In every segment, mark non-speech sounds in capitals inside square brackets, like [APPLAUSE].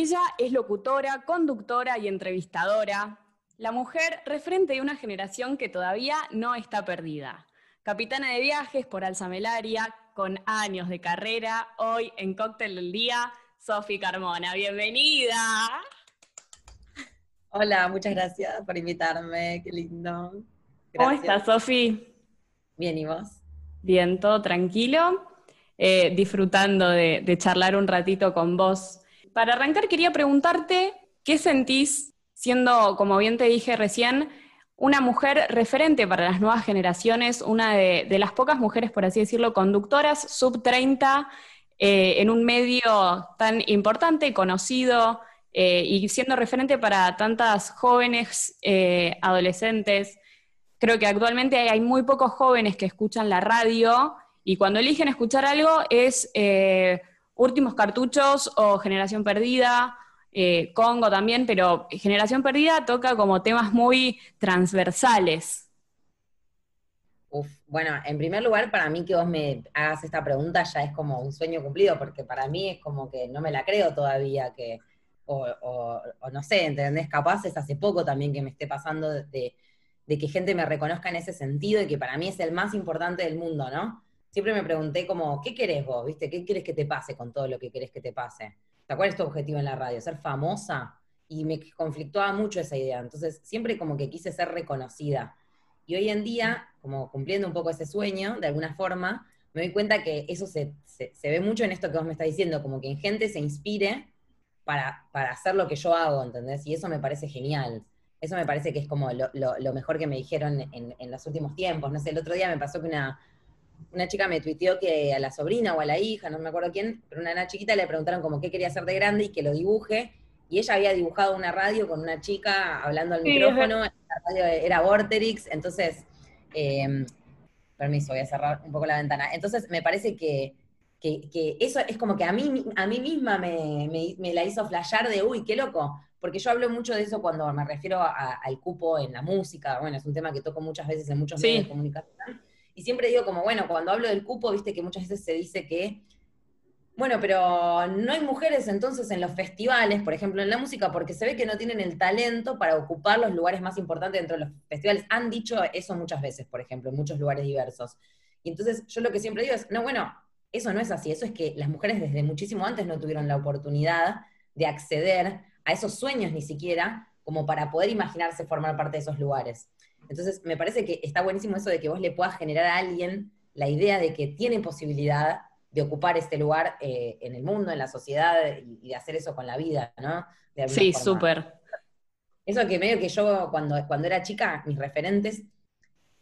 Ella es locutora, conductora y entrevistadora, la mujer referente de una generación que todavía no está perdida. Capitana de viajes por Alzamelaria, con años de carrera, hoy en Cóctel del Día, Sofi Carmona. Bienvenida. Hola, muchas gracias por invitarme, qué lindo. ¿Cómo estás, Sofi? Bien, ¿y vos? Bien, todo tranquilo, eh, disfrutando de, de charlar un ratito con vos. Para arrancar, quería preguntarte, ¿qué sentís siendo, como bien te dije recién, una mujer referente para las nuevas generaciones, una de, las pocas mujeres, por así decirlo, conductoras sub 30 eh, en un medio tan importante, conocido eh, y siendo referente para tantas jóvenes, eh, adolescentes. Creo que actualmente hay muy pocos jóvenes que escuchan la radio y cuando eligen escuchar algo es Últimos Cartuchos o Generación Perdida eh, Congo también, pero Generación Perdida toca como temas muy transversales. Uf, bueno, en primer lugar, para mí que vos me hagas esta pregunta ya es como un sueño cumplido, porque para mí es como que no me la creo todavía, que, o, no sé, ¿entendés? Capaz es hace poco también que me esté pasando de, de, que gente me reconozca en ese sentido y que para mí es el más importante del mundo, ¿no? Siempre me pregunté como, ¿qué querés vos? ¿Viste? ¿Qué querés que te pase con todo lo que querés que te pase? ¿cuál es tu objetivo en la radio? ¿Ser famosa? Y me conflictuaba mucho esa idea. Entonces, siempre como que quise ser reconocida. Y hoy en día, como cumpliendo un poco ese sueño, de alguna forma, me doy cuenta que eso se, ve mucho en esto que vos me estás diciendo, como que en gente se inspire para, hacer lo que yo hago, ¿entendés? Y eso me parece genial. Eso me parece que es como lo, mejor que me dijeron en, en, los últimos tiempos. No sé, el otro día me pasó que una, una chica me tuiteó que a la sobrina o a la hija, no me acuerdo quién, pero una, chiquita le preguntaron como qué quería hacer de grande y que lo dibuje. Y ella había dibujado una radio con una chica hablando al micrófono, la radio era Vorterix, entonces, em, permiso, voy a cerrar un poco la ventana. Entonces me parece que, eso es como que a mí, a mí misma me, la hizo flashear de, uy, qué loco, porque yo hablo mucho de eso cuando me refiero al cupo en la música, bueno, es un tema que toco muchas veces en muchos medios de comunicación, y siempre digo como, bueno, cuando hablo del cupo, viste que muchas veces se dice que, bueno, pero no hay mujeres entonces en los festivales, por ejemplo, en la música, porque se ve que no tienen el talento para ocupar los lugares más importantes dentro de los festivales. Han dicho eso muchas veces, por ejemplo, en muchos lugares diversos. Y entonces yo lo que siempre digo es, no, bueno, eso no es así, eso es que las mujeres desde muchísimo antes no tuvieron la oportunidad de acceder a esos sueños ni siquiera como para poder imaginarse formar parte de esos lugares. Entonces, me parece que está buenísimo eso de que vos le puedas generar a alguien la idea de que tiene posibilidad de ocupar este lugar eh, en el mundo, en la sociedad, y, de hacer eso con la vida, ¿no? Sí, súper. Eso que medio que yo cuando, cuando era chica, mis referentes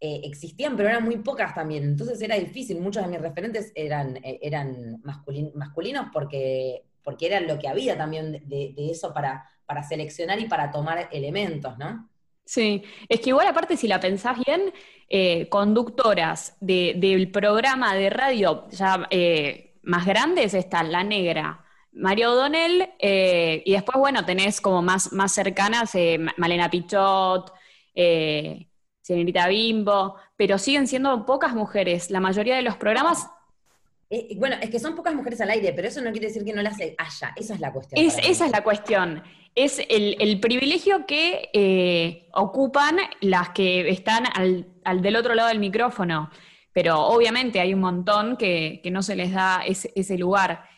eh, existían, pero eran muy pocas también. Entonces era difícil. Muchos de mis referentes eran, eh, eran masculinos porque, porque eran lo que había también de, de, eso para, para seleccionar y para tomar elementos, ¿no? Sí, es que igual aparte si la pensás bien, eh, conductoras del programa de radio ya eh, más grandes están La Negra, Mario O'Donnell, eh, y después, bueno, tenés como más, más cercanas Malena Pichot, Señorita Bimbo, pero siguen siendo pocas mujeres. La mayoría de los programas bueno, es que son pocas mujeres al aire, pero eso no quiere decir que no las haya. Esa es la cuestión. esa es la cuestión es el, privilegio que eh, ocupan las que están al, del otro lado del micrófono. Pero obviamente hay un montón que, no se les da ese, lugar.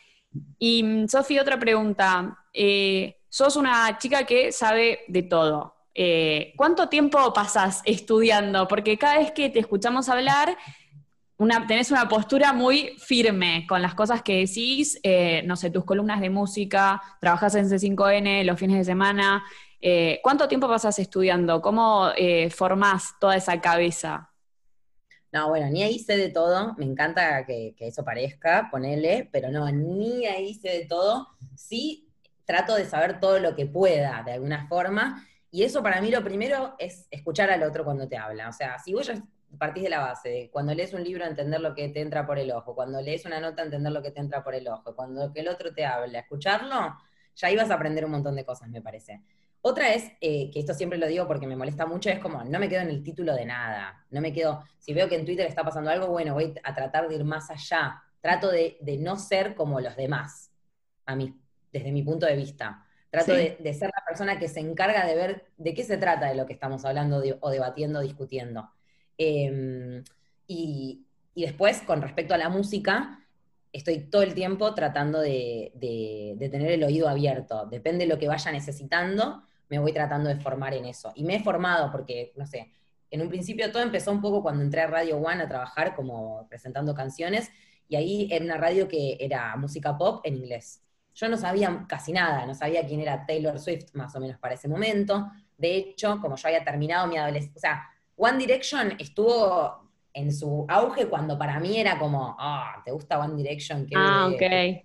Y mm, Sofía, otra pregunta. Eh, sos una chica que sabe de todo. Eh, ¿Cuánto tiempo pasas estudiando? Porque cada vez que te escuchamos hablar, tenés una postura muy firme con las cosas que decís, eh, no sé, tus columnas de música, trabajas en C5N los fines de semana. Eh, ¿Cuánto tiempo pasas estudiando? ¿Cómo eh, formás toda esa cabeza? No, bueno, ni ahí sé de todo, me encanta que, eso parezca, ponele, pero no, ni ahí sé de todo. Sí trato de saber todo lo que pueda, de alguna forma, y eso para mí lo primero es escuchar al otro cuando te habla. O sea, si vos ya partís de la base, de cuando lees un libro entender lo que te entra por el ojo, cuando lees una nota entender lo que te entra por el ojo, cuando que el otro te habla, escucharlo, ya ibas a aprender un montón de cosas, me parece. Otra es, eh, que esto siempre lo digo porque me molesta mucho, es como, no me quedo en el título de nada, no me quedo, si veo que en Twitter está pasando algo, bueno, voy a tratar de ir más allá, trato de, no ser como los demás, a mí, desde mi punto de vista. Trato de, ser la persona que se encarga de ver de qué se trata de lo que estamos hablando o debatiendo, discutiendo. Em, y, después, con respecto a la música, estoy todo el tiempo tratando de, tener el oído abierto. Depende de lo que vaya necesitando, me voy tratando de formar en eso. Y me he formado porque, no sé, en un principio todo empezó un poco cuando entré a Radio One a trabajar como presentando canciones, y ahí era una radio que era música pop en inglés. Yo no sabía casi nada, no sabía quién era Taylor Swift más o menos para ese momento. De hecho, como yo había terminado mi adolescencia, o sea, One Direction estuvo en su auge cuando para mí era como, ah, ¿te gusta One Direction? ah, ok.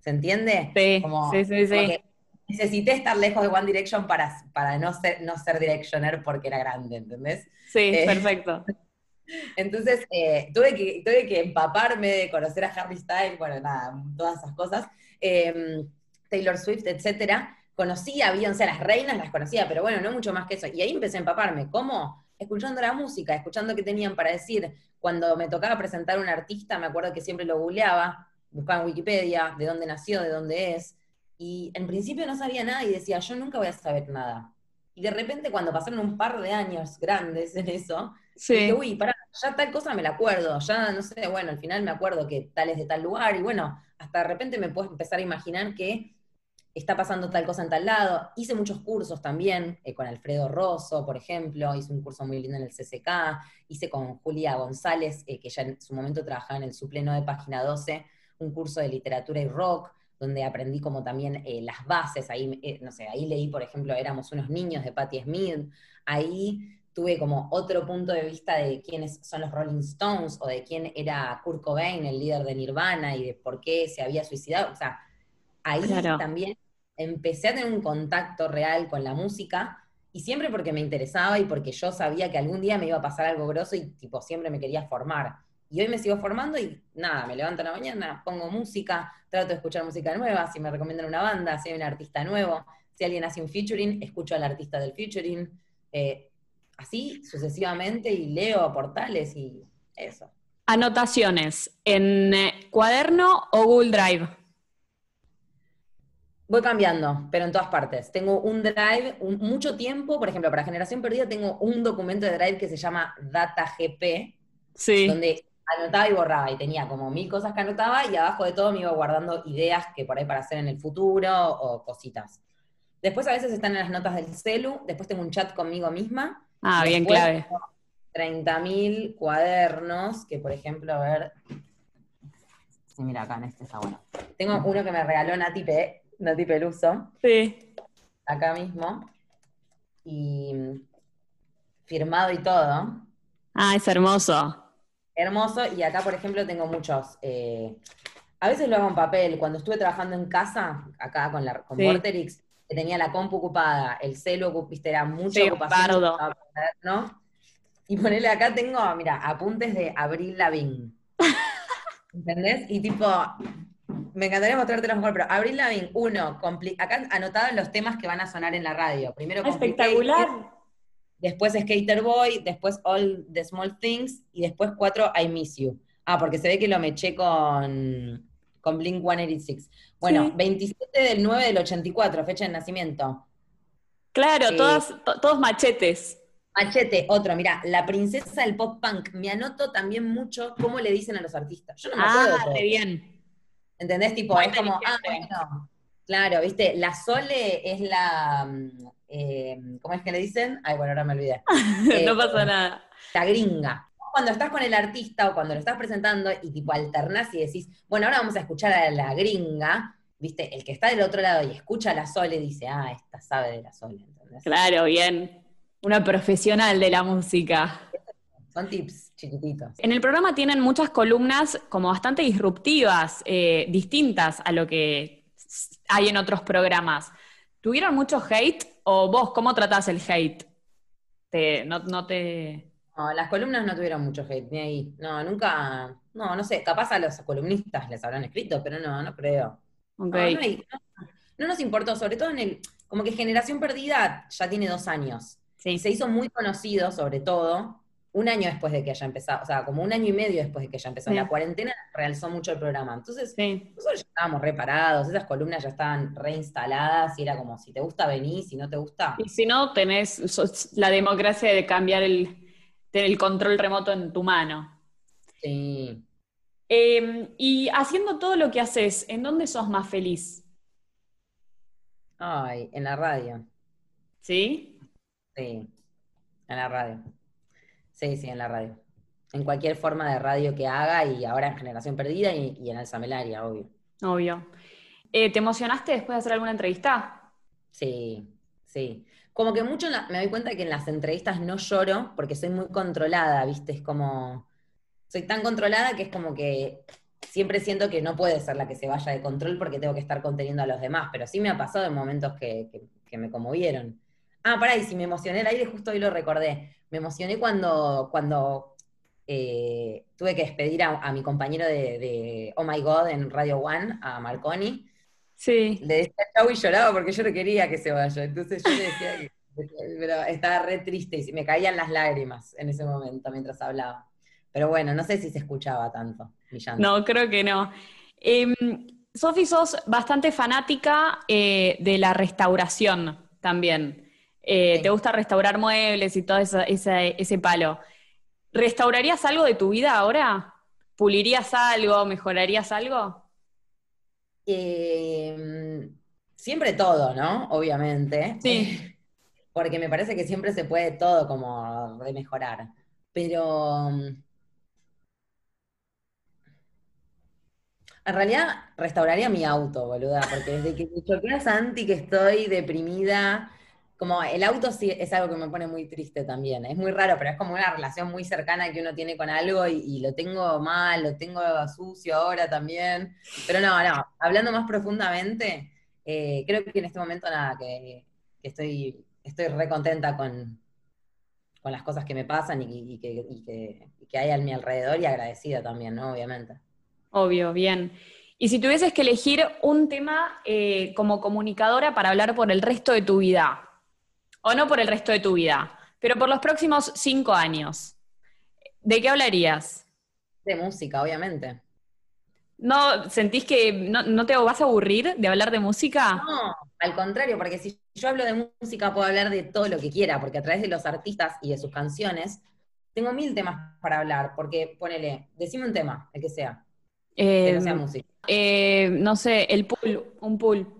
¿Se entiende? Sí, sí, sí, sí. Necesité estar lejos de One Direction para, para no, ser, no ser Directioner porque era grande, ¿entendés? Sí, eh, perfecto. [LAUGHS] Entonces, eh, tuve, que, tuve que empaparme de conocer a Harry Styles, bueno, nada, todas esas cosas. Em, Taylor Swift, etcétera, conocía a sea, las reinas las conocía, pero bueno, no mucho más que eso. Y ahí empecé a empaparme. ¿Cómo? Escuchando la música, escuchando qué tenían para decir. Cuando me tocaba presentar a un artista, me acuerdo que siempre lo googleaba, buscaba en Wikipedia de dónde nació, de dónde es. Y en principio no sabía nada y decía, yo nunca voy a saber nada. Y de repente, cuando pasaron un par de años grandes en eso, dije, uy, pará, ya tal cosa me la acuerdo, ya no sé, bueno, al final me acuerdo que tal es de tal lugar, y bueno, hasta de repente me puedo empezar a imaginar que está pasando tal cosa en tal lado. Hice muchos cursos también, eh, con Alfredo Rosso, por ejemplo, hice un curso muy lindo en el CCK, hice con Julia González, eh, que ya en su momento trabajaba en el supleno de Página 12, un curso de literatura y rock, donde aprendí como también eh, las bases, ahí, no sé, ahí leí, por ejemplo, Éramos unos niños de Patti Smith, ahí tuve como otro punto de vista de quiénes son los Rolling Stones o de quién era Kurt Cobain, el líder de Nirvana, y de por qué se había suicidado. O sea, ahí también empecé a tener un contacto real con la música, y siempre porque me interesaba y porque yo sabía que algún día me iba a pasar algo grosso y tipo siempre me quería formar. Y hoy me sigo formando y nada, me levanto en la mañana, pongo música, trato de escuchar música nueva, si me recomiendan una banda, si hay un artista nuevo, si alguien hace un featuring, escucho al artista del featuring. Eh, así sucesivamente y leo portales y eso. Anotaciones, ¿en eh, cuaderno o Google Drive? Voy cambiando, pero en todas partes. Tengo un Drive, mucho tiempo, por ejemplo, para Generación Perdida tengo un documento de Drive que se llama DataGP, sí. donde anotaba y borraba, y tenía como mil cosas que anotaba, y abajo de todo me iba guardando ideas que por ahí para hacer en el futuro o cositas. Después a veces están en las notas del celu, después tengo un chat conmigo misma, Ah, bien clave. 30.000 cuadernos, que por ejemplo, a ver. Sí, mira, acá en este está bueno. Tengo uno que me regaló Nati, Pe, Nati Peluso. Sí. Acá mismo. Y firmado y todo. Ah, es hermoso. Hermoso, y acá, por ejemplo, tengo muchos. Eh, a veces lo hago en papel. Cuando estuve trabajando en casa, acá con, la, con Vorterix, que tenía la compu ocupada, el celo, viste, era mucha ocupación. ¿no? Y ponerle acá tengo, mira, apuntes de Abril Lavín. [LAUGHS] ¿Entendés? Y tipo, me encantaría mostrarte mejor, pero Abril Lavín, uno, acá anotado los temas que van a sonar en la radio. Primero Espectacular. Después Skater Boy, después All the Small Things, y después cuatro I Miss You. Ah, porque se ve que lo me eché con, con Blink 186. Bueno, 27 del 9 del 84, fecha de nacimiento. Claro, eh, todos machetes. Machete, otro, mira, la princesa del pop punk. Me anoto también mucho cómo le dicen a los artistas. Yo no me acuerdo. Ah, bien. ¿Entendés? Tipo, es como, ah, bueno. Claro, viste, la Sole es la. Mm, eh, ¿Cómo es que le dicen? Ay, bueno, ahora me olvidé. [LAUGHS] no pasa nada. La gringa cuando estás con el artista o cuando lo estás presentando y tipo alternás y decís, bueno, ahora vamos a escuchar a la gringa, viste, el que está del otro lado y escucha a la Sole dice, ah, esta sabe de la Sole, Claro, bien. Una profesional de la música. Son tips chiquititos. En el programa tienen muchas columnas como bastante disruptivas, eh, distintas a lo que hay en otros programas. ¿Tuvieron mucho hate o vos cómo tratás el hate? no, te, no, las columnas no tuvieron mucho hate, ni ahí. No, nunca, no, no sé, capaz a los columnistas les habrán escrito, pero no, no creo. Okay. No, nos importó, sobre todo en el, como que Generación Perdida ya tiene dos años. Sí. Se hizo muy conocido, sobre todo, un año después de que haya empezado, o sea, como un año y medio después de que haya empezado. Sí. La cuarentena realzó mucho el programa. Entonces, Sí. nosotros ya estábamos reparados, esas columnas ya estaban reinstaladas y era como, si te gusta, vení, si no te gusta. Y si no, tenés la democracia de cambiar el, tener el control remoto en tu mano. Sí. Eh, y haciendo todo lo que haces, ¿en dónde sos más feliz? Ay, en la radio. ¿Sí? Sí, en la radio. Sí, sí, en la radio. En cualquier forma de radio que haga y ahora en Generación Perdida y, y en Alza Melaria, obvio. Obvio. Eh, ¿te emocionaste después de hacer alguna entrevista? Sí, sí. Como que mucho la- me doy cuenta que en las entrevistas no lloro porque soy muy controlada, ¿viste? Es como. Soy tan controlada que es como que siempre siento que no puede ser la que se vaya de control porque tengo que estar conteniendo a los demás. Pero sí me ha pasado en momentos que, que- que me conmovieron. Ah, pará, y si me emocioné el aire, justo hoy lo recordé. Me emocioné cuando, cuando eh, tuve que despedir a, a mi compañero de, de Oh My God en Radio One, a Marconi Sí. le decía chau y lloraba porque yo no quería que se vaya. Entonces yo le decía que pero estaba re triste y me caían las lágrimas en ese momento mientras hablaba. Pero bueno, no sé si se escuchaba tanto. No, creo que no. Em, Sofi, sos bastante fanática eh, de la restauración también. Eh, Sí. Te gusta restaurar muebles y todo esa- esa- ese palo. ¿Restaurarías algo de tu vida ahora? ¿Pulirías algo? ¿Mejorarías algo? Eh, siempre todo, ¿no? Obviamente. Sí. [LAUGHS] Porque me parece que siempre se puede todo como remejorar. Pero mm, en realidad restauraría mi auto, boluda, porque desde que me choqué a Santi que estoy deprimida, como el auto sí es algo que me pone muy triste también. Es muy raro, pero es como una relación muy cercana que uno tiene con algo y, lo tengo mal, lo tengo sucio ahora también. Pero no, no, hablando más profundamente, eh, creo que en este momento nada, que, estoy, estoy re contenta con, con las cosas que me pasan y, que, que- que hay a mi alrededor y agradecida también, ¿no? Obviamente. Obvio, bien. Y si tuvieses que elegir un tema eh, como comunicadora para hablar por el resto de tu vida, o no por el resto de tu vida, pero por los próximos cinco años, ¿de qué hablarías? De música, obviamente. ¿No sentís que no, no te vas a aburrir de hablar de música? No, al contrario, porque si yo hablo de música puedo hablar de todo lo que quiera, porque a través de los artistas y de sus canciones tengo mil temas para hablar, porque ponele, decime un tema, el que sea, que no sea música. eh, no sé, el pool, un pool.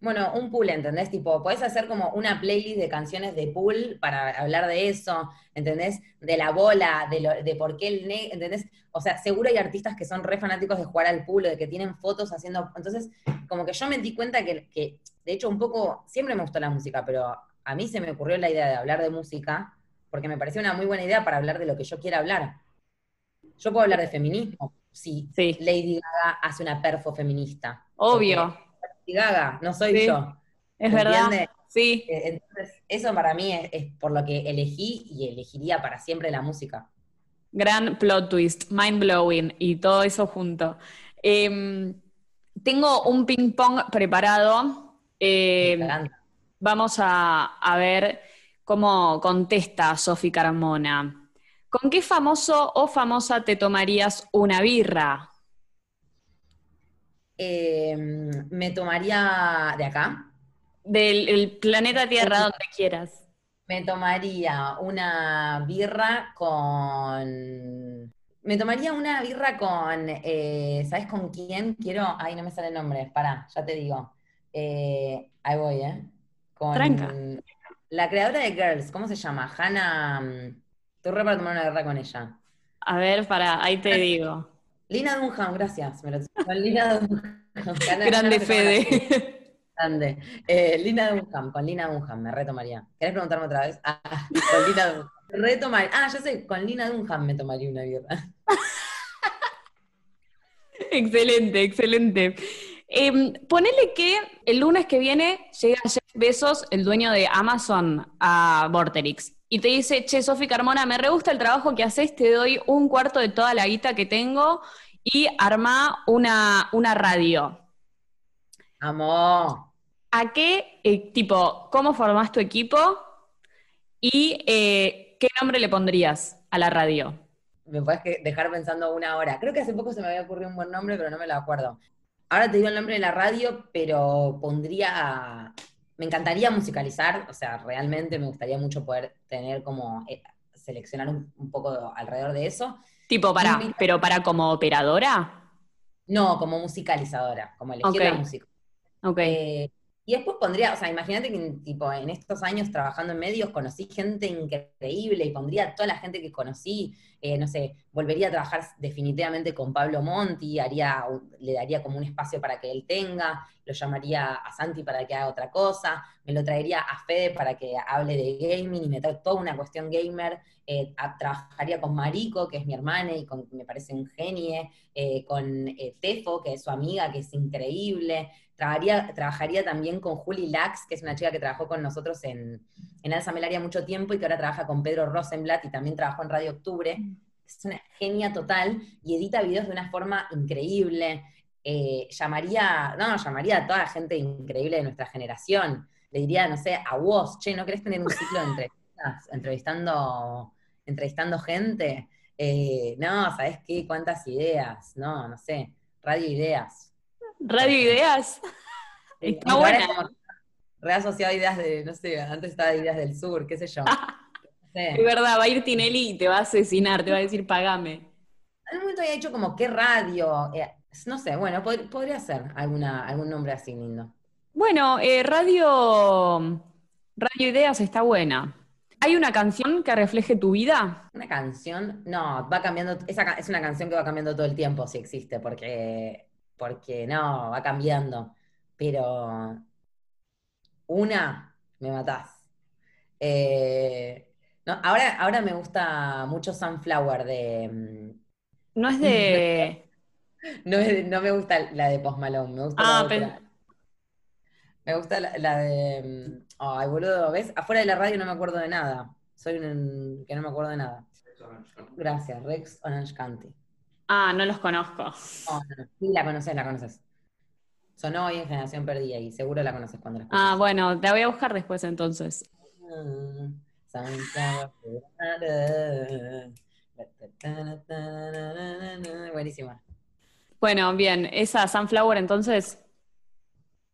Bueno, un pool, ¿entendés? Tipo, podés hacer como una playlist de canciones de pool para hablar de eso, ¿entendés? De la bola, de, lo- de por qué el ne ¿entendés? O sea, seguro hay artistas que son re fanáticos de jugar al pool, de que tienen fotos haciendo. Entonces, como que yo me di cuenta que, que, de hecho, un poco, siempre me gustó la música, pero a mí se me ocurrió la idea de hablar de música, porque me pareció una muy buena idea para hablar de lo que yo quiera hablar. Yo puedo hablar de feminismo, sí. Sí. Lady Gaga hace una perfo feminista. Obvio, Gaga, no soy Sí. yo. es ¿Se verdad. Sí, Eh, Entonces, eso para mí es, es por lo que elegí y elegiría para siempre la música. gran plot twist, mind blowing y todo eso junto. Eh, tengo un ping pong preparado. Eh, encanta. vamos a, a ver cómo contesta Sofi Carmona. ¿Con qué famoso o famosa te tomarías una birra? Eh, me tomaría de acá, Del el planeta Tierra, Sí. donde quieras. me tomaría una birra con... Me tomaría una birra con... eh, ¿Sabes con quién? Quiero... Ay, no me sale el nombre. Pará, ya te digo. Eh, ahí voy, ¿eh? Con Tranca. la creadora de Girls, ¿cómo se llama? Hannah... mm, Estoy re para tomar una birra con ella. A ver, para, ahí te digo. Lina Dunham, gracias. Me lo con Lina Dunham. Grande. Fede. Grande. Eh, Lina Dunham, con Lina Dunham, me retomaría. ¿Querés preguntarme otra vez? Ah, con Lina Dunham. Retomar. Ah, ya sé, con Lina Dunham me tomaría una birra. [LAUGHS] Excelente, excelente. Eh, ponele que el lunes que viene llega Jeff Bezos, el dueño de Amazon, a Vorterix. Y te dice, che, Sofi Carmona, me re gusta el trabajo que haces, te doy un cuarto de toda la guita que tengo y arma una, una radio. Amor. ¿A qué, eh, tipo, cómo formás tu equipo y eh, qué nombre le pondrías? a la radio? Me puedes dejar pensando una hora. Creo que hace poco se me había ocurrido un buen nombre, pero no me lo acuerdo. Ahora te digo el nombre de la radio, pero pondría. Me encantaría musicalizar, o sea, realmente me gustaría mucho poder tener como. Eh, seleccionar un, poco alrededor de eso. Tipo, para, pero para como operadora. No, como musicalizadora, como elegir la música. Ok. Eh, y después pondría, o sea, imagínate que tipo, en estos años trabajando en medios conocí gente increíble y pondría toda la gente que conocí, eh, no sé, volvería a trabajar definitivamente con Pablo Monti, haría, le daría como un espacio para que él tenga, lo llamaría a Santi para que haga otra cosa, me lo traería a Fede para que hable de gaming y me trae toda una cuestión gamer, eh, trabajaría con Marico, que es mi hermana y me parece un genie, eh, con Tefo, que es su amiga, que es increíble, Trabajaría, también con Juli Lax, que es una chica que trabajó con nosotros en, en Alza Melaria mucho tiempo y que ahora trabaja con Pedro Rosenblatt y también trabajó en Radio Octubre. Es una genia total y edita videos de una forma increíble. Eh, llamaría, no, llamaría a toda la gente increíble de nuestra generación. Le diría, no sé, a vos, che, ¿no querés tener un ciclo de entrevistas, entrevistando, entrevistando gente? Eh, no, ¿sabés qué? ¿Cuántas ideas? No, no sé, radio ideas. Radio Ideas. Está buena. Reasociado ideas de, no sé, antes estaba Ideas del Sur, qué sé yo. [LAUGHS] Es verdad, va a ir Tinelli y te va a asesinar, te va a decir pagame. En un momento había hecho como qué radio, eh, no sé, bueno, podría ser alguna, algún nombre así lindo. Bueno, eh, Radio Radio Ideas está buena. ¿Hay una canción que refleje tu vida? Una canción, no, va cambiando, esa, es una canción que va cambiando todo el tiempo si existe, porque porque no, va cambiando. Pero una, me matás. Eh, ahora, ahora me gusta mucho Sunflower de. Mm, no es de. [LAUGHS] no, me gusta la de Post Malone, me gusta ah, la otra. Me gusta la, de. Mm, ay, boludo, ¿ves? Afuera de la radio no me acuerdo de nada. Soy un que no me acuerdo de nada. Gracias, Rex Orange County. Ah, no los conozco. Sí, la conoces, la conoces. Sonó hoy en Generación Perdida y seguro la conoces cuando la escuches. Ah, bueno, la voy a buscar después entonces. [LAUGHS] Buenísima. Bueno, bien, esa Sunflower entonces.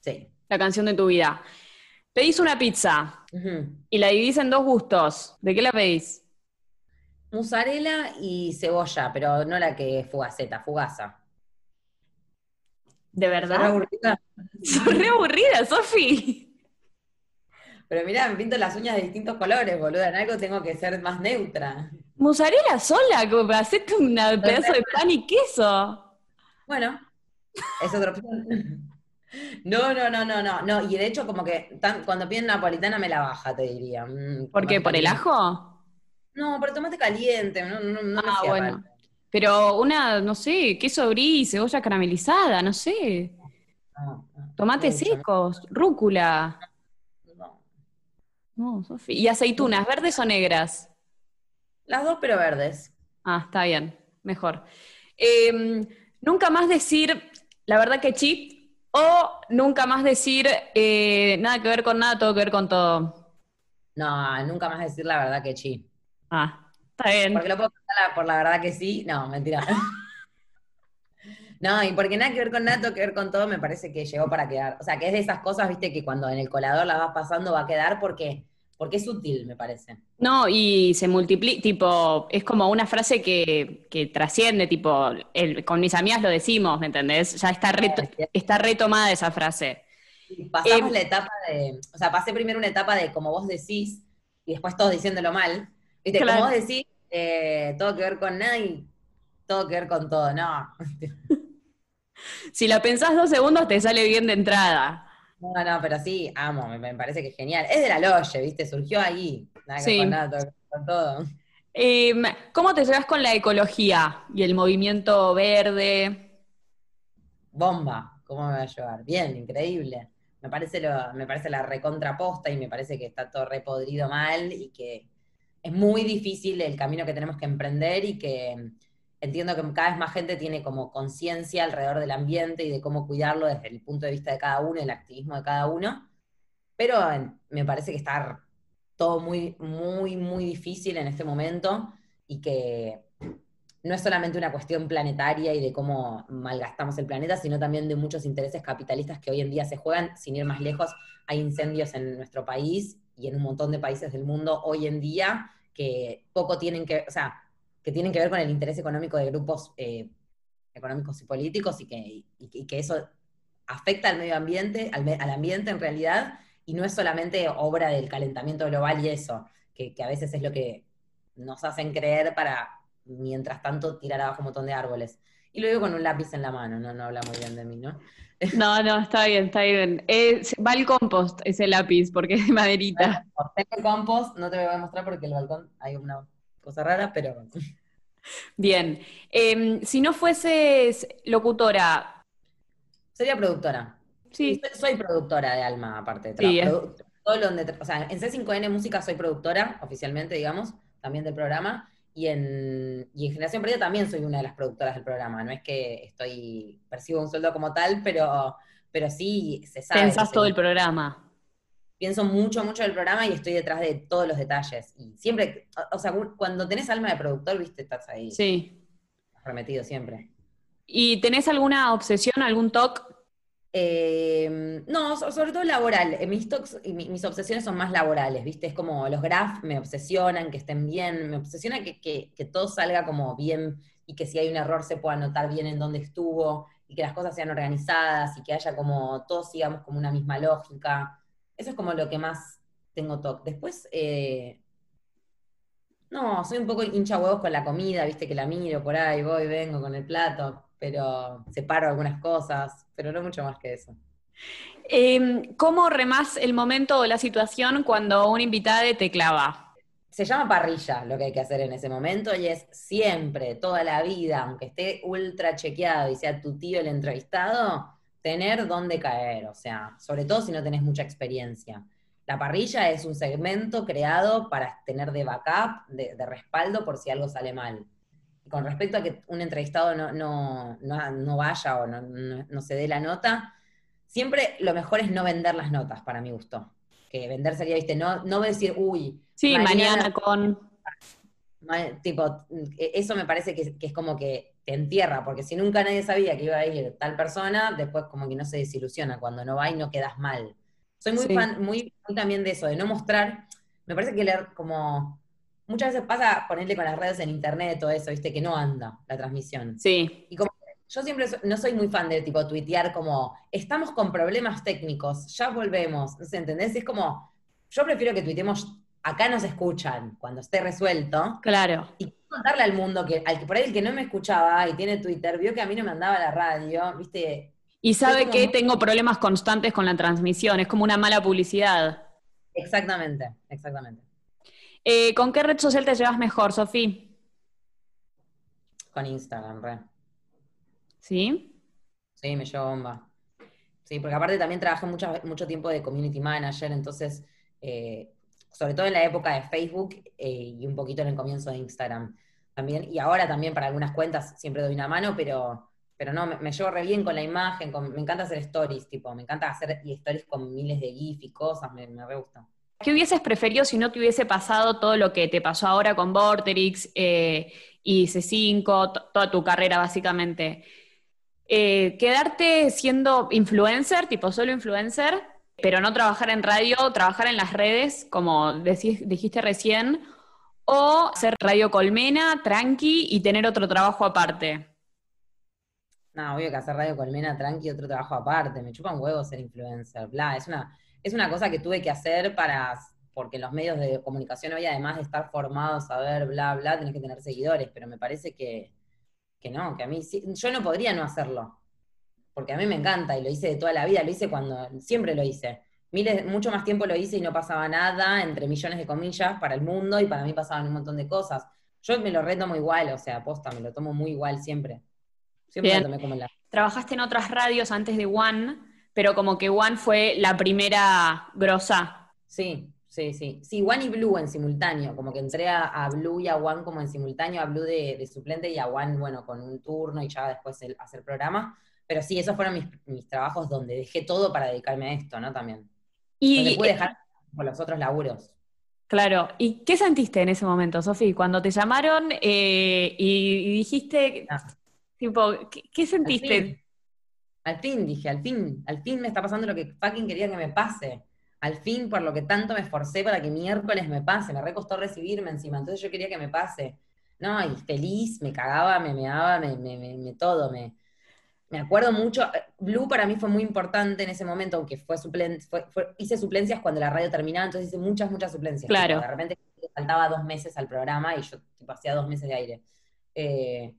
Sí. La canción de tu vida. Pedís una pizza y la dividís en dos gustos. ¿De qué la pedís? Mozzarella y cebolla, pero no la que es fugaceta, fugaza. ¿De verdad? ¿Sos aburrida? re aburrida, Sofi. Pero mira, me pinto las uñas de distintos colores, boluda. En algo tengo que ser más neutra. Mozzarella sola, como para hacerte un pedazo de pan y queso. Bueno, es otra opción. No, no, no, no, no, no. Y de hecho, como que cuando piden napolitana me la baja, te diría. Mm, ¿Por qué? ¿Por el ajo? No, pero tomate caliente, no, no, no ah, bueno. Pero una, no sé, queso brie, cebolla caramelizada, no sé. Tomates secos, rúcula. No. No, Sofía. ¿Y aceitunas, verdes o negras? Las dos, pero verdes. Ah, está bien, mejor. Em, nunca más decir la verdad que chip o nunca más decir eh, nada que ver con nada, todo que ver con todo. No, nunca más decir la verdad que chip. Ah, está bien. Porque lo puedo contar por la verdad que sí. No, mentira. no, y porque nada que ver con nada, que ver con todo, me parece que llegó para quedar. O sea, que es de esas cosas, viste, que cuando en el colador la vas pasando va a quedar porque, porque es útil, me parece. No, y se multiplica, tipo, es como una frase que, que trasciende, tipo, con mis amigas lo decimos, ¿me entendés? Ya está, está retomada esa frase. Pasamos eh, la etapa de, o sea, pasé primero una etapa de como vos decís, y después todos diciéndolo mal, Viste, como vos decís, eh, todo que ver con nada y todo que ver con todo, no. si la pensás dos segundos te sale bien de entrada. No, no, pero sí, amo, me, parece que es genial. Es de la Loye, ¿viste? Surgió ahí. Nada que con nada, todo, con todo. Em, ¿Cómo te llevas con la ecología y el movimiento verde? Bomba, ¿cómo me va a llevar? Bien, increíble. Me parece, lo, me parece la recontraposta y me parece que está todo repodrido mal y que es muy difícil el camino que tenemos que emprender y que entiendo que cada vez más gente tiene como conciencia alrededor del ambiente y de cómo cuidarlo desde el punto de vista de cada uno, el activismo de cada uno, pero me parece que está todo muy, muy, muy difícil en este momento y que no es solamente una cuestión planetaria y de cómo malgastamos el planeta, sino también de muchos intereses capitalistas que hoy en día se juegan. Sin ir más lejos, hay incendios en nuestro país y en un montón de países del mundo hoy en día que poco tienen que, o sea, que tienen que ver con el interés económico de grupos eh, económicos y políticos y que, que, eso afecta al medio ambiente, al, al, ambiente en realidad, y no es solamente obra del calentamiento global y eso, que, que a veces es lo que nos hacen creer para mientras tanto tirar abajo un montón de árboles. Y lo digo con un lápiz en la mano, no, no habla muy bien de mí, ¿no? [LAUGHS] No, no, está bien, está bien. va al compost ese lápiz, porque es de maderita. tengo compost, no te voy a mostrar porque el balcón hay una cosa rara, pero... Bien. Em, si no fueses locutora... Sería productora. Sí. Soy, productora de alma, aparte. De sí, todo donde, o sea, en C5N Música soy productora, oficialmente, digamos, también del programa. Y en, y en Generación Perdida también soy una de las productoras del programa. No es que estoy, percibo un sueldo como tal, pero, pero sí se sabe. Pensás todo el programa. Pienso mucho, mucho del programa y estoy detrás de todos los detalles. Y siempre, o, sea, cuando tenés alma de productor, viste, estás ahí. Sí. Remetido siempre. ¿Y tenés alguna obsesión, algún toque eh, no, sobre todo laboral. Eh, mis, mis obsesiones son más laborales, ¿viste? Es como los graphs me obsesionan, que estén bien, me obsesiona que, todo salga como bien y que si hay un error se pueda notar bien en dónde estuvo y que las cosas sean organizadas y que haya como, todos sigamos como una misma lógica. Eso es como lo que más tengo toque. Después, eh, no, soy un poco hincha huevos con la comida, ¿viste? Que la miro por ahí, voy, vengo con el plato pero separo algunas cosas, pero no mucho más que eso. Em, ¿Cómo remás el momento o la situación cuando un invitado te clava? Se llama parrilla lo que hay que hacer en ese momento y es siempre, toda la vida, aunque esté ultra chequeado y sea tu tío el entrevistado, tener dónde caer, o sea, sobre todo si no tenés mucha experiencia. La parrilla es un segmento creado para tener de backup, de respaldo por si algo sale mal con respecto a que un entrevistado no, vaya o no, se dé la nota, siempre lo mejor es no vender las notas, para mi gusto. Que vender sería, viste, no, no decir, uy. Sí, mañana, con. Tipo, e, eso me parece que, es como que te entierra, porque si nunca nadie sabía que iba a ir tal persona, después como que no se desilusiona cuando no va y no quedas mal. Soy muy fan, muy, muy también de eso, de no mostrar. Me parece que leer como muchas veces pasa ponerle con las redes en internet, todo eso, viste, que no anda la transmisión. Sí. Y como yo siempre no soy muy fan de tipo tuitear como, estamos con problemas técnicos, ya volvemos, ¿no ¿entendés? Es como, yo prefiero que tuitemos, acá nos escuchan, cuando esté resuelto. Claro. Y contarle al mundo que, al que por ahí el que no me escuchaba y tiene Twitter, vio que a mí no me andaba la radio, viste. Y sabe que tengo problemas constantes con la transmisión, es como una mala publicidad. Exactamente, exactamente. Eh, ¿Con qué red social te llevas mejor, Sofía? Con Instagram, re. ¿Sí? Sí, me llevo bomba. Sí, porque aparte también trabajé mucho, mucho tiempo de community manager, entonces, eh, sobre todo en la época de Facebook eh, y un poquito en el comienzo de Instagram también, y ahora también para algunas cuentas siempre doy una mano, pero, pero no, me, llevo re bien con la imagen, me encanta hacer stories, tipo, me encanta hacer stories con miles de GIF y cosas, me, me re gusta. ¿Qué hubieses preferido si no te hubiese pasado todo lo que te pasó ahora con Vorterix eh, y C5, toda tu carrera básicamente? Eh, ¿Quedarte siendo influencer, tipo solo influencer, pero no trabajar en radio, trabajar en las redes, como dijiste recién, o hacer radio colmena, tranqui, y tener otro trabajo aparte? No, obvio que hacer radio colmena, tranqui, otro trabajo aparte. Me chupa un huevo ser influencer, bla, es una es una cosa que tuve que hacer para, porque los medios de comunicación hoy, además de estar formados, a ver, bla, bla, tenés que tener seguidores, pero me parece que, no, que a mí, yo no podría no hacerlo, porque a mí me encanta y lo hice de toda la vida, lo hice cuando, siempre lo hice. Miles, mucho más tiempo lo hice y no pasaba nada, entre millones de comillas, para el mundo y para mí pasaban un montón de cosas. Yo me lo retomo igual, o sea, aposta, me lo tomo muy igual siempre. Siempre lo tomé como la... Trabajaste en otras radios antes de One pero como que One fue la primera grosa. Sí, sí, sí. Sí, One y Blue en simultáneo, como que entré a, Blue y a One como en simultáneo, a Blue de, suplente y a One, bueno, con un turno y ya después el, hacer programa. Pero sí, esos fueron mis, trabajos donde dejé todo para dedicarme a esto, ¿no? También. Y donde pude dejar por los otros laburos. Claro, ¿y qué sentiste en ese momento, Sofi? Cuando te llamaron eh, y, dijiste, ah. tipo, ¿qué, sentiste? Al fin, dije, al fin, al fin me está pasando lo que fucking quería que me pase. Al fin, por lo que tanto me esforcé para que miércoles me pase, me recostó recibirme encima, entonces yo quería que me pase. No, y feliz, me cagaba, me meaba, me, me, me todo, me, me acuerdo mucho, eh, Blue para mí fue muy importante en ese momento, aunque fue, hice suplencias cuando la radio terminaba, entonces hice muchas, muchas suplencias. Claro. de repente faltaba dos meses al programa y yo tipo, hacía dos meses de aire. Eh,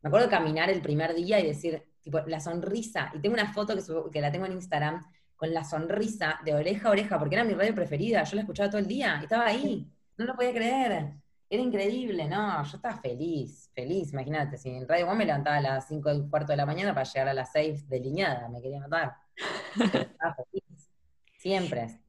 me acuerdo caminar el primer día y decir, tipo, la sonrisa, y tengo una foto que, que la tengo en Instagram, con la sonrisa de oreja a oreja, porque era mi radio preferida, yo la escuchaba todo el día, y estaba ahí, no lo podía creer. Era increíble, no, yo estaba feliz, feliz, imagínate, si en Radio One me levantaba a las 5 del cuarto de la mañana para llegar a las 6 delineada, me quería matar. estaba feliz, siempre.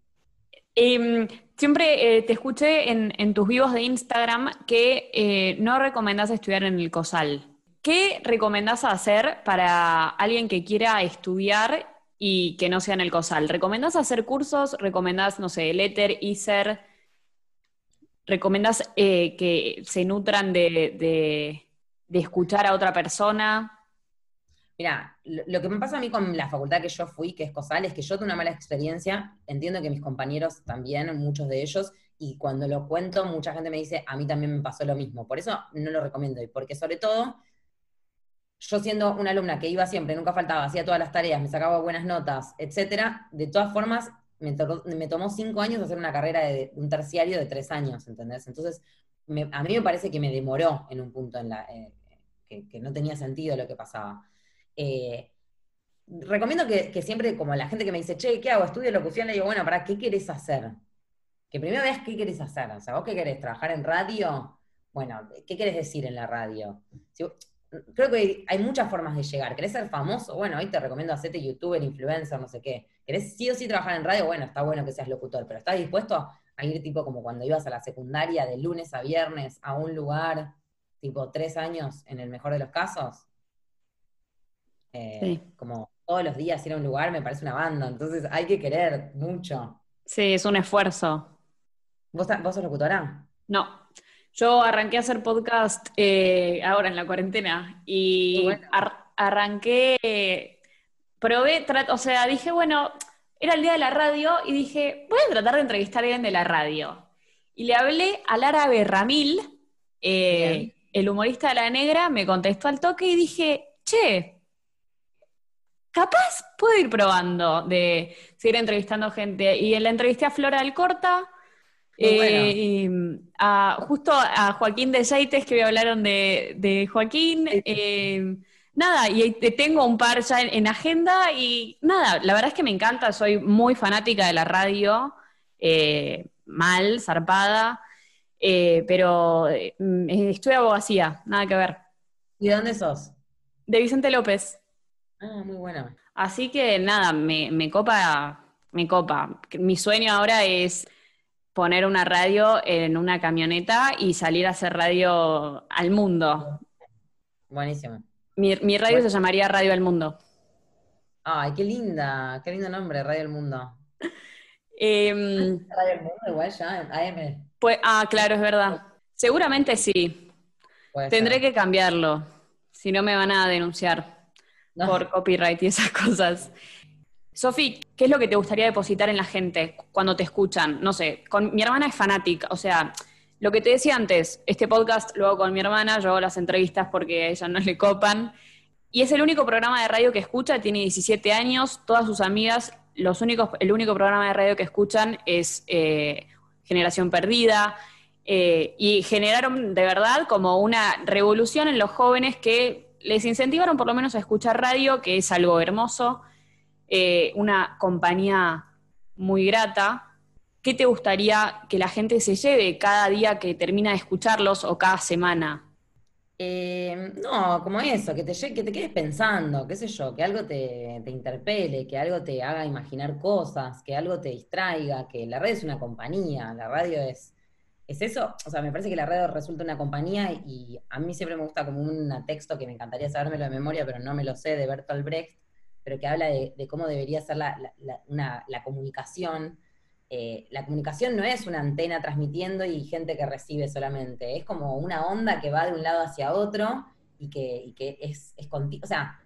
Em, siempre eh, te escuché en, tus vivos de Instagram que eh, no recomendás estudiar en el COSAL. ¿Qué recomendás hacer para alguien que quiera estudiar y que no sea en el COSAL? ¿Recomendás hacer cursos? ¿Recomendás, no sé, el ETHER, ISER? ¿Recomendás eh, que se nutran de, escuchar a otra persona? Mira, lo, que me pasa a mí con la facultad que yo fui, que es COSAL, es que yo tuve una mala experiencia, entiendo que mis compañeros también, muchos de ellos, y cuando lo cuento, mucha gente me dice, a mí también me pasó lo mismo. Por eso no lo recomiendo, y porque sobre todo, yo siendo una alumna que iba siempre, nunca faltaba, hacía todas las tareas, me sacaba buenas notas, etcétera, de todas formas, me, tomó cinco años hacer una carrera de un terciario de tres años, ¿entendés? Entonces, a mí me parece que me demoró en un punto en la, eh, que, no tenía sentido lo que pasaba. Eh, recomiendo que, siempre, como la gente que me dice, che, ¿qué hago? Estudio locución, le digo, bueno, ¿para qué querés hacer? Que primero veas qué querés hacer. O sea, ¿vos qué querés? ¿Trabajar en radio? Bueno, ¿qué querés decir en la radio? Creo que hay muchas formas de llegar. ¿Querés ser famoso? Bueno, hoy te recomiendo hacerte youtuber, influencer, no sé qué. ¿Querés sí o sí trabajar en radio? Bueno, está bueno que seas locutor, pero ¿estás dispuesto a ir tipo como cuando ibas a la secundaria de lunes a viernes a un lugar, tipo tres años en el mejor de los casos? Eh, como todos los días ir a un lugar me parece una banda, entonces hay que querer mucho. Sí, es un esfuerzo. ¿Vos, vos sos locutora? No, yo arranqué a hacer podcast eh, ahora en la cuarentena y arranqué, probé, o sea, dije, bueno, era el día de la radio y dije, voy a tratar de entrevistar a alguien de la radio. Y le hablé a Lara Berramil, eh, el humorista de La Negra, me contestó al toque y dije, che, capaz puedo ir probando de seguir entrevistando gente. Y en la entrevisté a Flora del Corta, eh, justo a Joaquín de Yaites, que me hablaron de, Joaquín. Eh, nada, y tengo un par ya en, agenda y nada, la verdad es que me encanta, soy muy fanática de la radio, eh, mal, zarpada, pero estoy abogacía, nada que ver. ¿Y de dónde sos? De Vicente López. Ah, muy bueno. Así que nada, me, me copa, me copa. Mi sueño ahora es poner una radio en una camioneta y salir a hacer radio al mundo. Buenísimo. Mi, radio se llamaría Radio al Mundo. Ay, qué linda, qué lindo nombre, Radio al Mundo. [LAUGHS] Em, Radio al Mundo, igual ya, AM. Pues, ah, claro, es verdad. Seguramente sí. Tendré que cambiarlo, si no me van a denunciar por copyright y esas [LAUGHS] cosas. Sofi, ¿qué es lo que te gustaría depositar en la gente cuando te escuchan? No sé, con mi hermana es fanática, o sea, lo que te decía antes, este podcast lo hago con mi hermana, yo hago las entrevistas porque a ella no le copan, y es el único programa de radio que escucha, tiene 17 años, todas sus amigas, los únicos, el único programa de radio que escuchan es eh, Generación Perdida, eh, y generaron de verdad como una revolución en los jóvenes que les incentivaron por lo menos a escuchar radio, que es algo hermoso. Eh, una compañía muy grata, ¿qué te gustaría que la gente se lleve cada día que termina de escucharlos o cada semana? Eh, no, como eso, que te, que te quedes pensando, qué sé yo, que algo te, interpele, que algo te haga imaginar cosas, que algo te distraiga, que la radio es una compañía, la radio es, es eso, o sea, me parece que la radio resulta una compañía y a mí siempre me gusta como un texto que me encantaría sabérmelo de memoria, pero no me lo sé, de Bertolt Brecht, pero que habla de, cómo debería ser la, comunicación, eh, la comunicación no es una antena transmitiendo y gente que recibe solamente, es como una onda que va de un lado hacia otro y que, que es, contigo. O sea,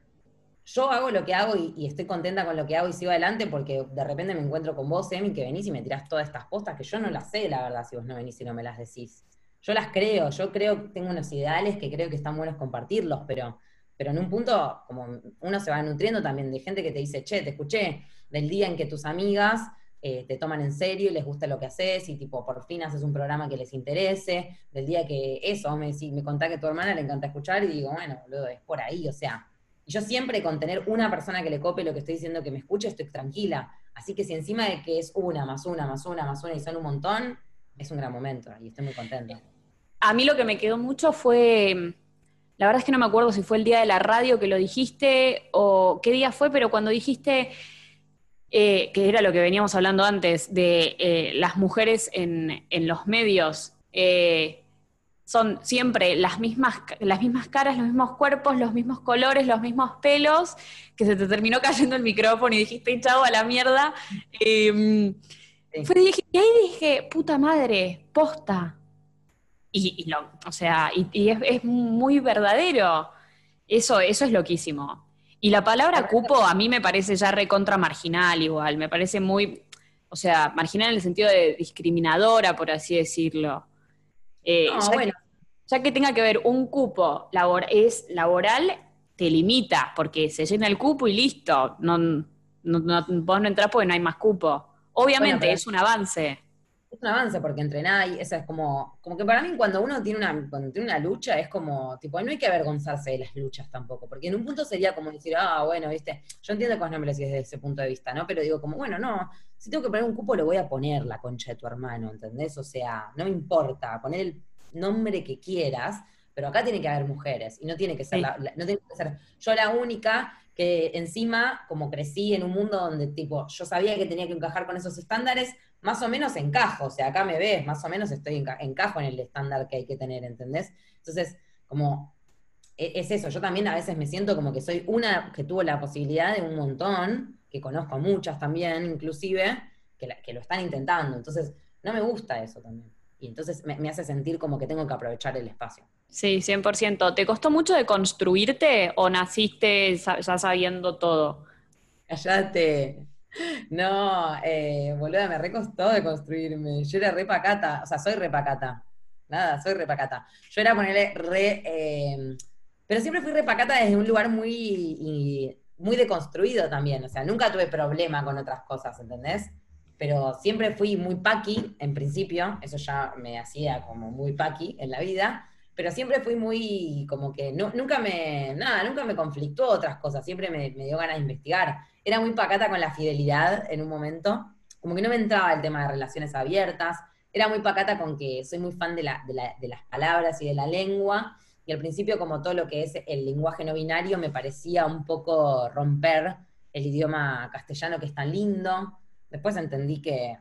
yo hago lo que hago y, estoy contenta con lo que hago y sigo adelante porque de repente me encuentro con vos, Emi, que venís y me tirás todas estas postas que yo no las sé, la verdad, si vos no venís y no me las decís. Yo las creo, yo creo que tengo unos ideales que creo que están buenos compartirlos, pero, pero en un punto, como uno se va nutriendo también de gente que te dice, che, te escuché del día en que tus amigas eh, te toman en serio y les gusta lo que haces y tipo, por fin haces un programa que les interese, del día que eso, me, si me contá que tu hermana le encanta escuchar y digo, bueno, boludo, es por ahí, o sea, y yo siempre con tener una persona que le cope lo que estoy diciendo que me escuche, estoy tranquila. Así que si encima de que es una, más una, más una, más una y son un montón, es un gran momento y estoy muy contenta. A mí lo que me quedó mucho fue, la verdad es que no me acuerdo si fue el día de la radio que lo dijiste o qué día fue, pero cuando dijiste eh, que era lo que veníamos hablando antes, de eh, las mujeres en, los medios, eh, son siempre las mismas, las mismas caras, los mismos cuerpos, los mismos colores, los mismos pelos, que se te terminó cayendo el micrófono y dijiste, chavo, a la mierda. Em, y ahí dije, puta madre, posta. Y, lo, o sea, y, es, es, muy verdadero. Eso, eso es loquísimo. Y la palabra cupo a mí me parece ya recontra marginal igual, me parece muy, o sea, marginal en el sentido de discriminadora, por así decirlo. Eh, ya, que, tenga que ver un cupo labor, es laboral, te limita, porque se llena el cupo y listo. No, no, no, vos no entras porque no hay más cupo. Obviamente es un avance es un avance porque entrenar y esa es como, como que para mí cuando uno tiene una, cuando tiene una lucha es como, tipo, no hay que avergonzarse de las luchas tampoco, porque en un punto sería como decir, ah, bueno, viste, yo entiendo que vos no me lo decís desde ese punto de vista, ¿no? Pero digo como, bueno, no, si tengo que poner un cupo lo voy a poner la concha de tu hermano, ¿entendés? O sea, no me importa, poner el nombre que quieras, pero acá tiene que haber mujeres y no tiene que ser, no tiene que ser yo la única que encima, como crecí en un mundo donde tipo, yo sabía que tenía que encajar con esos estándares, más o menos encajo, o sea, acá me ves, más o menos estoy encajo en el estándar que hay que tener, ¿entendés? Entonces, como e, es eso, yo también a veces me siento como que soy una que tuvo la posibilidad de un montón, que conozco a muchas también, inclusive, que, que lo están intentando, entonces no me gusta eso también. Y entonces me, me hace sentir como que tengo que aprovechar el espacio. Sí, 100%. ¿Te costó mucho de construirte o naciste ya sabiendo todo? Cállate. No, eh, boluda, me recostó de construirme. Yo era re pacata, o sea, soy re pacata. Nada, soy re pacata. Yo era ponerle re. Eh, pero siempre fui re pacata desde un lugar muy, muy deconstruido también. O sea, nunca tuve problema con otras cosas, ¿entendés? Pero siempre fui muy paqui en principio. Eso ya me hacía como muy paqui en la vida pero siempre fui muy, como que nunca me, nada, nunca me conflictó otras cosas, siempre me, dio ganas de investigar. Era muy pacata con la fidelidad en un momento, como que no me entraba el tema de relaciones abiertas, era muy pacata con que soy muy fan de, la, de, las palabras y de la lengua, y al principio como todo lo que es el lenguaje no binario me parecía un poco romper el idioma castellano que es tan lindo. Después entendí que,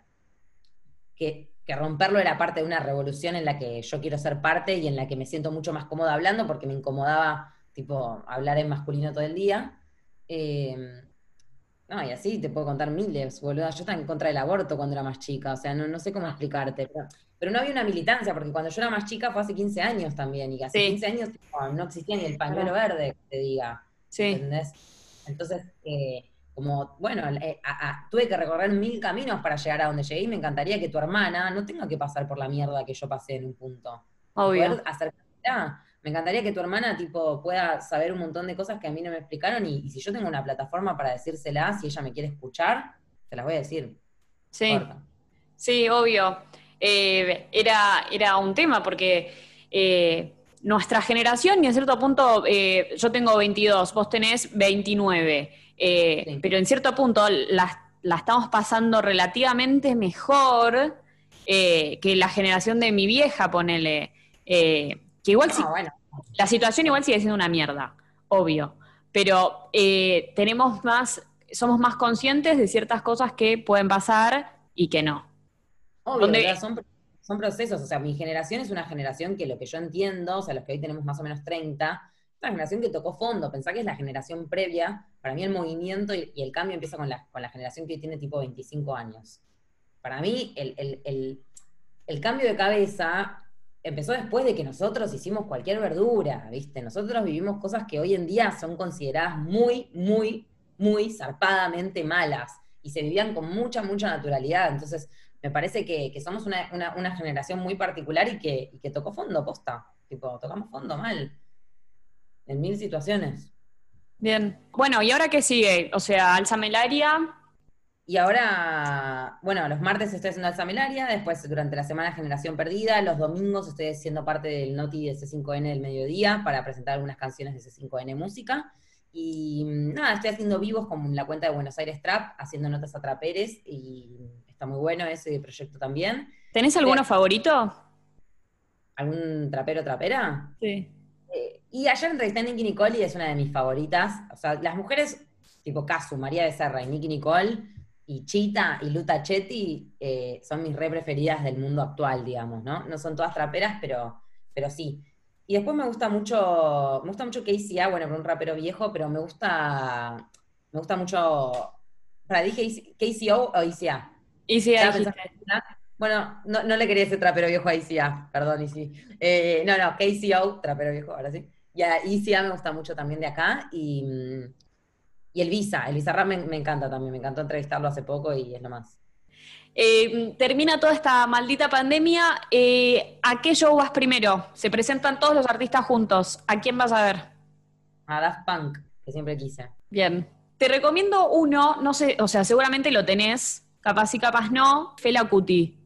que que romperlo era parte de una revolución en la que yo quiero ser parte y en la que me siento mucho más cómoda hablando porque me incomodaba, tipo, hablar en masculino todo el día. Em, no, y así te puedo contar miles, boludo. Yo estaba en contra del aborto cuando era más chica, o sea, no, sé cómo explicarte. Pero, no había una militancia, porque cuando yo era más chica fue hace 15 años también, y hace 15 años no existía ni el pañuelo verde, que te diga. Sí. ¿Entendés? Entonces, eh, como, bueno, eh, tuve que recorrer mil caminos para llegar a donde llegué y me encantaría que tu hermana no tenga que pasar por la mierda que yo pasé en un punto. Obvio. Me encantaría que tu hermana, tipo, pueda saber un montón de cosas que a mí no me explicaron y, si yo tengo una plataforma para decírsela, si ella me quiere escuchar, se las voy a decir. Sí, sí, obvio. Eh, era, era un tema porque... Eh, nuestra generación, y en cierto punto, yo tengo 22, vos tenés 29. Eh, pero en cierto punto la, estamos pasando relativamente mejor eh, que la generación de mi vieja, ponele. Eh, que igual la situación igual sigue siendo una mierda, obvio. Pero tenemos más, somos más conscientes de ciertas cosas que pueden pasar y que no. Obvio, son, son procesos. O sea, mi generación es una generación que lo que yo entiendo, o sea, los que hoy tenemos más o menos 30, una generación que tocó fondo, pensá que es la generación previa, para mí el movimiento y, el cambio empieza con la, con la generación que tiene tipo 25 años. para mí el, el cambio de cabeza empezó después de que nosotros hicimos cualquier verdura, ¿viste? Nosotros vivimos cosas que hoy en día son consideradas muy, muy, muy zarpadamente malas y se vivían con mucha, mucha naturalidad. Entonces, me parece que, somos una, generación muy particular y que, y que tocó fondo, posta. Tipo, tocamos fondo mal. En mil situaciones. Bien. Bueno, ¿y ahora qué sigue? O sea, Alzamelaria, y ahora, bueno, los martes estoy haciendo Alzamelaria, después durante la semana Generación Perdida, los domingos estoy siendo parte del Noti de C5N del mediodía para presentar algunas canciones de C5N Música. Y mm, nada, estoy haciendo vivos con la cuenta de Buenos Aires Trap, haciendo notas a traperes y está muy bueno ese proyecto también. ¿Tenés alguno favorito? ¿Algún trapero trapera? Sí. Eh, y ayer entrevisté a Nicky Nicole y es una de mis favoritas. O sea, las mujeres tipo Casu, María Becerra y Nicky Nicole y Chita y Luta Chetti eh, son mis re preferidas del mundo actual, digamos, ¿no? No son todas traperas, pero, pero sí. Y después me gusta mucho, me gusta mucho KCA, bueno, por un rapero viejo, pero me gusta, me gusta mucho, para dije KCO o ICA. ICA, Bueno, no, no, le quería ese trapero viejo a ICA, perdón, ICA. Eh, no, no, KCO, trapero viejo, ahora sí. Y a ICA me gusta mucho también de acá, y, y el Visa, el Visa Rap me, encanta también, me encantó entrevistarlo hace poco y es lo más. Eh, termina toda esta maldita pandemia. Eh, ¿A qué show vas primero? Se presentan todos los artistas juntos. ¿A quién vas a ver? A Daft Punk, que siempre quise. Bien. Te recomiendo uno, no sé, o sea, seguramente lo tenés, capaz y capaz no, Fela Cuti.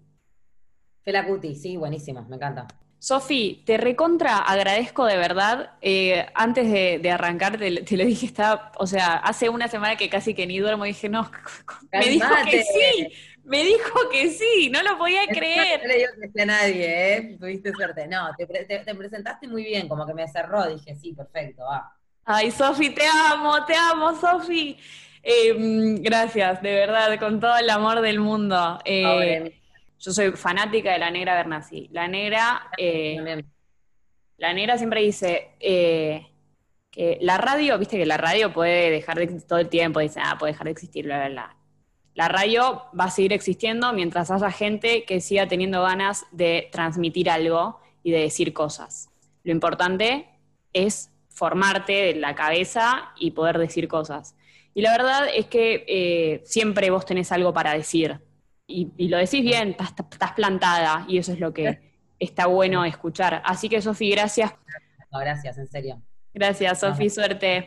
Fela Cuti, sí, buenísimo, me encanta. Sofi, te recontra agradezco de verdad. Eh, antes de, arrancar, te, lo dije, está, o sea, hace una semana que casi que ni duermo, dije, no, [LAUGHS] me dijo que sí, me dijo que sí, no lo podía creer. No le digo que sea nadie, ¿eh? Tuviste suerte. No, te, presentaste muy bien, como que me cerró, dije, sí, perfecto, va. Ay, Sofi, te amo, te amo, Sofi. Em, gracias, de verdad, con todo el amor del mundo. Eh, yo soy fanática de la negra Bernasi. La negra, eh, la negra siempre dice eh, que la radio, viste que la radio puede dejar de existir todo el tiempo, dice, ah, puede dejar de existir, bla, bla, bla. La radio va a seguir existiendo mientras haya gente que siga teniendo ganas de transmitir algo y de decir cosas. Lo importante es formarte de la cabeza y poder decir cosas. Y la verdad es que eh, siempre vos tenés algo para decir y, lo decís bien, estás, plantada y eso es lo que [LAUGHS] está bueno escuchar. Así que, Sofi, gracias. gracias, en serio. Gracias, Sofi, suerte.